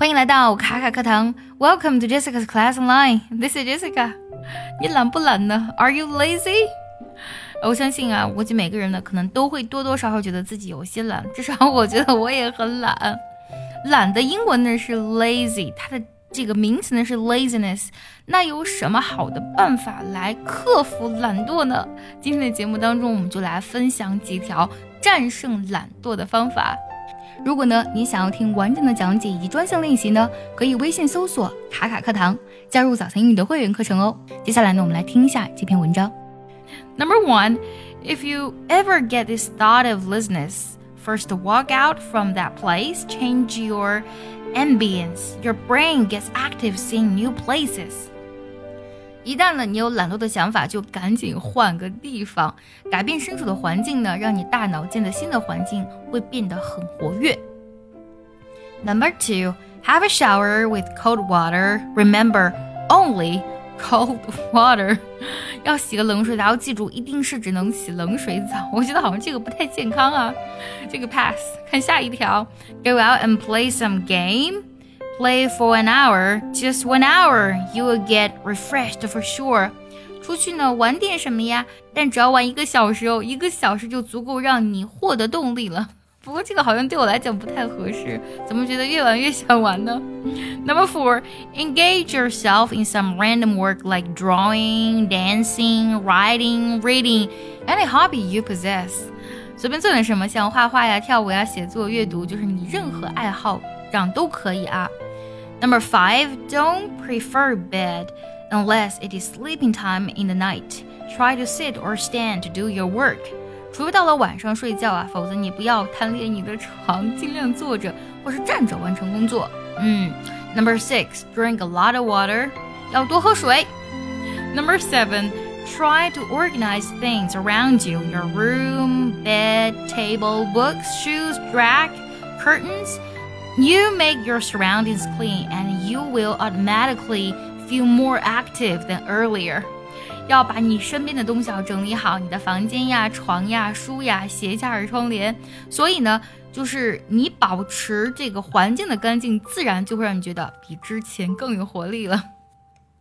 欢迎来到卡卡课堂，Welcome to Jessica's Class Online. This is Jessica. 你懒不懒呢？Are you lazy? 我相信啊，估计每个人呢，可能都会多多少少觉得自己有些懒，至少我觉得我也很懒。懒的英文呢是 lazy，它的这个名词呢是 laziness。那有什么好的办法来克服懒惰呢？今天的节目当中，我们就来分享几条战胜懒惰的方法。如果呢，你想要听完整的讲解以及专项练习呢，可以微信搜索“卡卡课堂”，加入早餐英语的会员课程哦。接下来呢，我们来听一下这篇文章。Number one, if you ever get this thought of laziness, first walk out from that place, change your ambience. Your brain gets active seeing new places. 一旦呢，你有懒惰的想法，就赶紧换个地方，改变身处的环境呢，让你大脑见的新的环境会变得很活跃。Number two, have a shower with cold water. Remember, only cold water. 要洗个冷水澡，记住，一定是只能洗冷水澡。我觉得好像这个不太健康啊，这个 pass。看下一条，Go out and play some game. Play for an hour, just one hour, you will get refreshed for sure. 出去呢玩点什么呀？但只要玩一个小时哦，一个小时就足够让你获得动力了。不过这个好像对我来讲不太合适，怎么觉得越玩越想玩呢？Number four, engage yourself in some random work like drawing, dancing, writing, reading, any hobby you possess. 随便做点什么，像画画呀、跳舞呀、写作、阅读，就是你任何爱好上都可以啊。 Number five, don't prefer bed unless it is sleeping time in the night. Try to sit or stand to do your work. 除非到了晚上睡觉啊，否则你不要贪恋你的床，尽量坐着或是站着完成工作。嗯，Number six, drink a lot of water. 要多喝水。Number seven, try to organize things around you: your room, bed, table, books, shoes, rack, curtains. You make your surroundings clean and you will automatically feel more active than earlier. 要把你身边的东西要整理好，你的房间呀、床呀、书呀、鞋架、窗帘。所以呢，就是你保持这个环境的干净，自然就会让你觉得比之前更有活力了。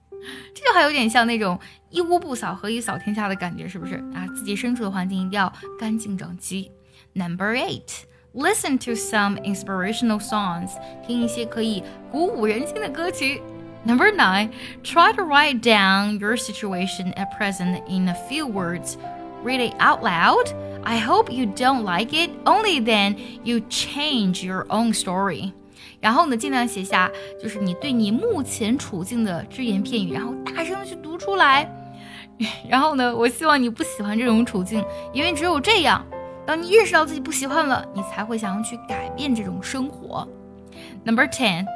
这就还有点像那种一屋不扫，何以扫天下的感觉，是不是啊？自己身处的环境一定要干净整齐。Number eight. Listen to some inspirational songs. 听一些可以鼓舞人心的歌曲。Number nine, try to write down your situation at present in a few words. Read it out loud. I hope you don't like it. Only then you change your own story. 然后呢，尽量写下就是你对你目前处境的只言片语，然后大声的去读出来。然后呢，我希望你不喜欢这种处境，因为只有这样。 当你认识到自己不喜欢了，你才会想要去改变这种生活。Number ten,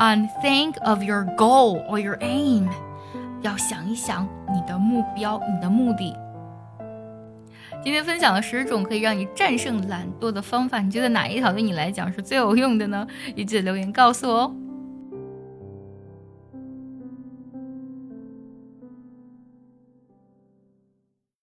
and think of your goal or your aim，要想一想你的目标、你的目的。今天分享了十种可以让你战胜懒惰的方法，你觉得哪一条对你来讲是最有用的呢？也记得留言告诉我哦。